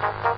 Bye.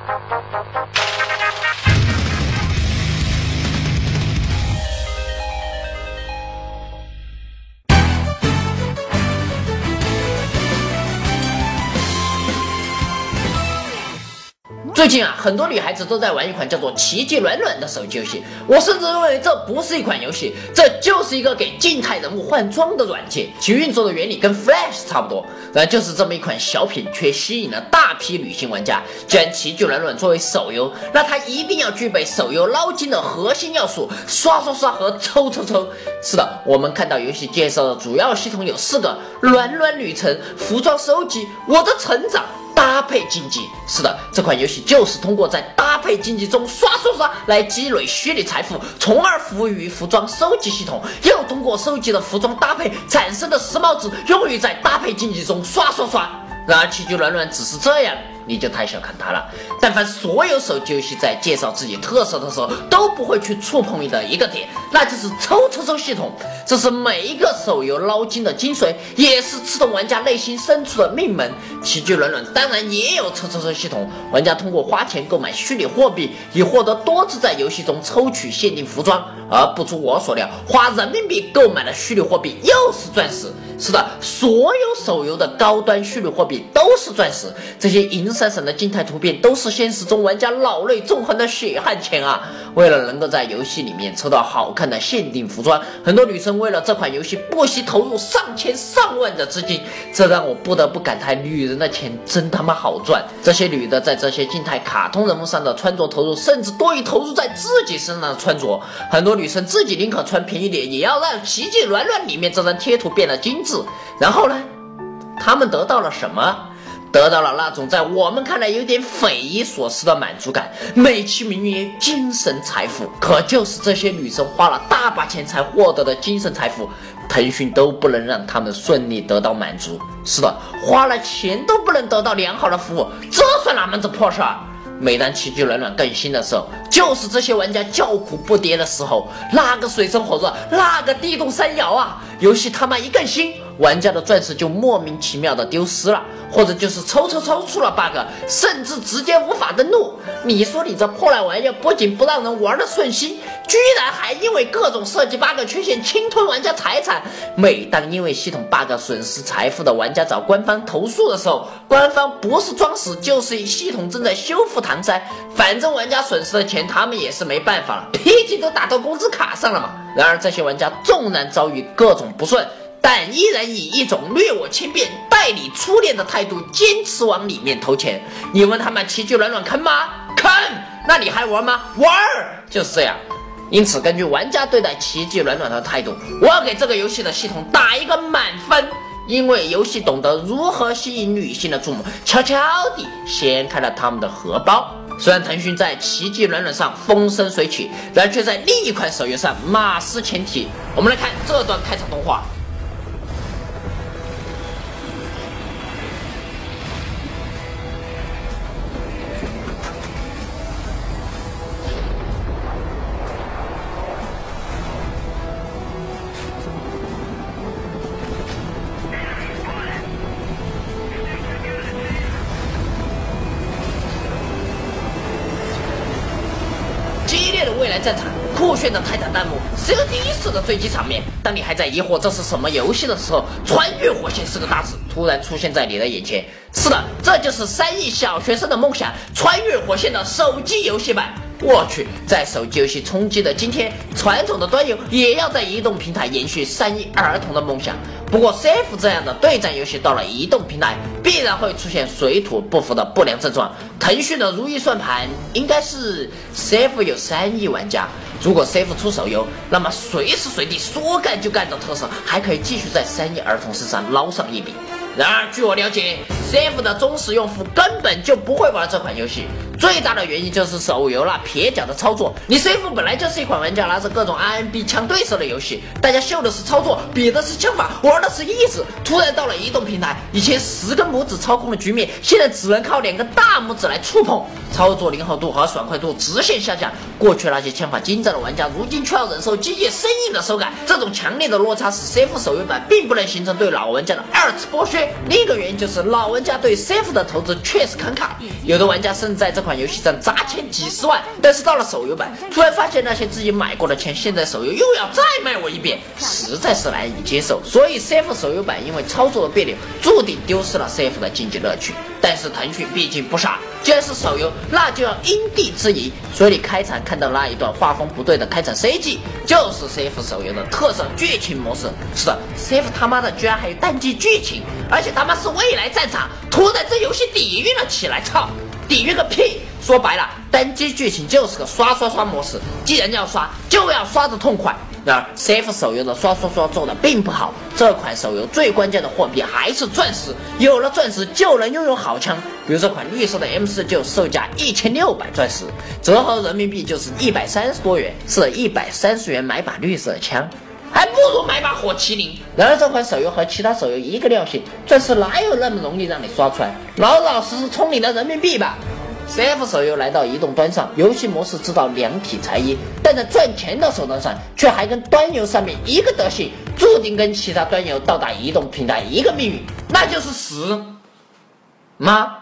最近啊，很多女孩子都在玩一款叫做《奇迹暖暖》的手机游戏。我甚至认为这不是一款游戏，这就是一个给静态人物换装的软件。其运作的原理跟 Flash 差不多，然就是这么一款小品，却吸引了大批女性玩家。既然《奇迹暖暖》作为手游，那它一定要具备手游捞金的核心要素：刷刷刷和抽抽抽。是的，我们看到游戏介绍的主要系统有四个：暖暖旅程、服装收集、我的成长。搭配经济是的，这款游戏就是通过在搭配竞技中刷刷刷来积累虚拟财富，从而服务于服装收集系统，又通过收集的服装搭配产生的时髦值用于在搭配竞技中刷刷刷。然而，奇迹暖暖只是这样。你就太小看它了。但凡所有手机游戏在介绍自己特色的时候，都不会去触碰你的一个点，那就是抽抽抽系统。这是每一个手游捞金的精髓，也是刺痛玩家内心深处的命门。奇迹暖暖当然也有抽抽抽系统，玩家通过花钱购买虚拟货币，以获得多次在游戏中抽取限定服装。而不出我所料，花人民币购买的虚拟货币又是钻石。是的，所有手游的高端虚拟货币都是钻石，这些银闪闪的静态图片都是现实中玩家老泪纵横的血汗钱啊！为了能够在游戏里面抽到好看的限定服装，很多女生为了这款游戏不惜投入上千上万的资金，这让我不得不感叹：女人的钱真他妈好赚！这些女的在这些静态卡通人物上的穿着投入，甚至多于投入在自己身上的穿着。很多女生自己宁可穿便宜点，也要让《奇迹暖暖》里面这张贴图变得精致。然后呢？他们得到了什么？得到了那种在我们看来有点匪夷所思的满足感，美其名曰精神财富。可就是这些女生花了大把钱才获得的精神财富，腾讯都不能让他们顺利得到满足。是的，花了钱都不能得到良好的服务，这算哪门子破事儿？每当奇迹暖暖更新的时候，就是这些玩家叫苦不迭的时候。那个水深火热，那个地动山摇啊！游戏他妈一更新。玩家的钻石就莫名其妙的丢失了，或者就是抽抽抽出了 bug，甚至直接无法登录。你说你这破烂玩意不仅不让人玩的顺心，居然还因为各种设计 bug 缺陷侵吞玩家财产。每当因为系统 bug 损失财富的玩家找官方投诉的时候，官方不是装死就是系统正在修复搪塞，反正玩家损失的钱他们也是没办法了，毕竟都打到工资卡上了嘛。然而这些玩家纵然遭遇各种不顺。但依然以一种虐我千遍、待你初恋的态度，坚持往里面投钱。你问他们奇迹暖暖坑吗？坑！那你还玩吗？玩！就是这样。因此，根据玩家对待奇迹暖暖的态度，我要给这个游戏的系统打一个满分。因为游戏懂得如何吸引女性的注目，悄悄地掀开了他们的荷包。虽然腾讯在奇迹暖暖上风生水起，然而却在另一款手游上马失前蹄。我们来看这段开场动画。来战场，酷炫的泰坦弹幕是个第一次的追击场面。当你还在疑惑这是什么游戏的时候，穿越火线四个大字突然出现在你的眼前。是的，这就是三亿小学生的梦想——穿越火线的手机游戏版。我去，在手机游戏冲击的今天，传统的端游也要在移动平台延续三亿儿童的梦想。不过，CF 这样的对战游戏到了移动平台，必然会出现水土不服的不良症状。腾讯的如意算盘应该是 CF 有三亿玩家，如果 CF 出手游，那么随时随地说干就干的特色，还可以继续在三亿儿童身上捞上一笔。然而，据我了解，CF 的忠实用户根本就不会玩这款游戏。最大的原因就是手游那蹩脚的操作。你 CF 本来就是一款玩家拿着各种 RNB 枪对手的游戏，大家秀的是操作，比的是枪法，玩的是意识。突然到了移动平台，以前十根拇指操控的局面，现在只能靠两个大拇指来触碰，操作灵活度和爽快度直线下降。过去那些枪法精湛的玩家，如今却要忍受机械生硬的手感。这种强烈的落差使 CF 手游版并不能形成对老玩家的二次剥削。另一个原因就是老玩家对 CF 的投资确实坎坷，有的玩家甚至在这款游戏上砸钱几十万，但是到了手游版，突然发现那些自己买过的钱，现在手游又要再卖我一遍，实在是难以接受。所以 CF 手游版因为操作的别扭，注定丢失了 CF 的竞技乐趣。但是腾讯毕竟不傻，既然是手游，那就要因地制宜。所以你开场看到那一段画风不对的开场 CG，就是 CF 手游的特色剧情模式。是的，CF 他妈的居然还有单机剧情，而且他妈是未来战场，突然这游戏底蕴了起来，操，抵御个屁！说白了，单机剧情就是个刷刷刷模式，既然要刷，就要刷的痛快。然而，CF 手游的刷刷刷做的并不好。这款手游最关键的货币还是钻石，有了钻石就能拥有好枪。比如这款绿色的 M 四就售价一千六百钻石，折合人民币就是一百三十多元，是一百三十元买把绿色的枪，还不如买把火麒麟。然而，这款手游和其他手游一个调性，钻石哪有那么容易让你刷出来？老老实实充你的人民币吧。CF 手游来到移动端上，游戏模式知道两体裁衣，但在赚钱的手段上，却还跟端游上面一个德行，注定跟其他端游到达移动平台一个命运，那就是死吗？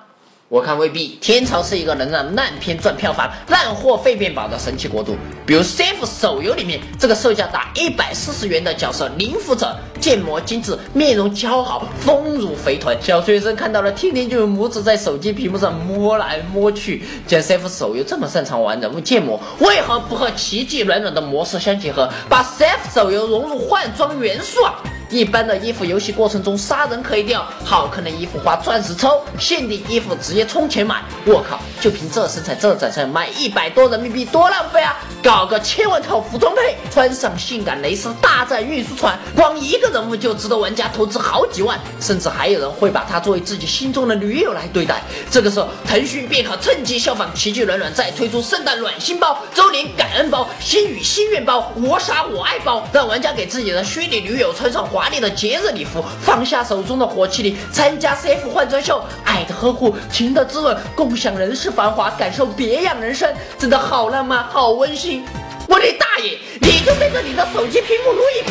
我看未必，天朝是一个能让烂片赚票房、烂货废便宝的神奇国度。比如 CF 手游里面这个售价达一百四十元的角色灵符者，建模精致，面容姣好，丰乳肥臀，小学生看到了天天就用拇指在手机屏幕上摸来摸去。既然 CF 手游这么擅长玩人物建模，为何不和奇迹软软的模式相结合，把 CF 手游融入换装元素啊？一般的衣服游戏过程中杀人可以掉，好看的衣服花钻石抽，限定衣服直接充钱买。我靠，就凭这身材这长相，卖一百多人民币多浪费啊！搞个千万套服装配，穿上性感蕾丝大战运输船，光一个人物就值得玩家投资好几万，甚至还有人会把她作为自己心中的女友来对待。这个时候，腾讯便可趁机效仿奇迹暖暖，再推出圣诞暖心包、周年感恩包、心语心愿包、我傻我爱包，让玩家给自己的虚拟女友穿上华华丽的节日礼服，放下手中的火麒麟，参加 CF 换装秀，爱的呵护，情的滋润，共享人世繁华，感受别样人生，真的好浪漫，好温馨。我的大爷，你就对着你的手机屏幕录一。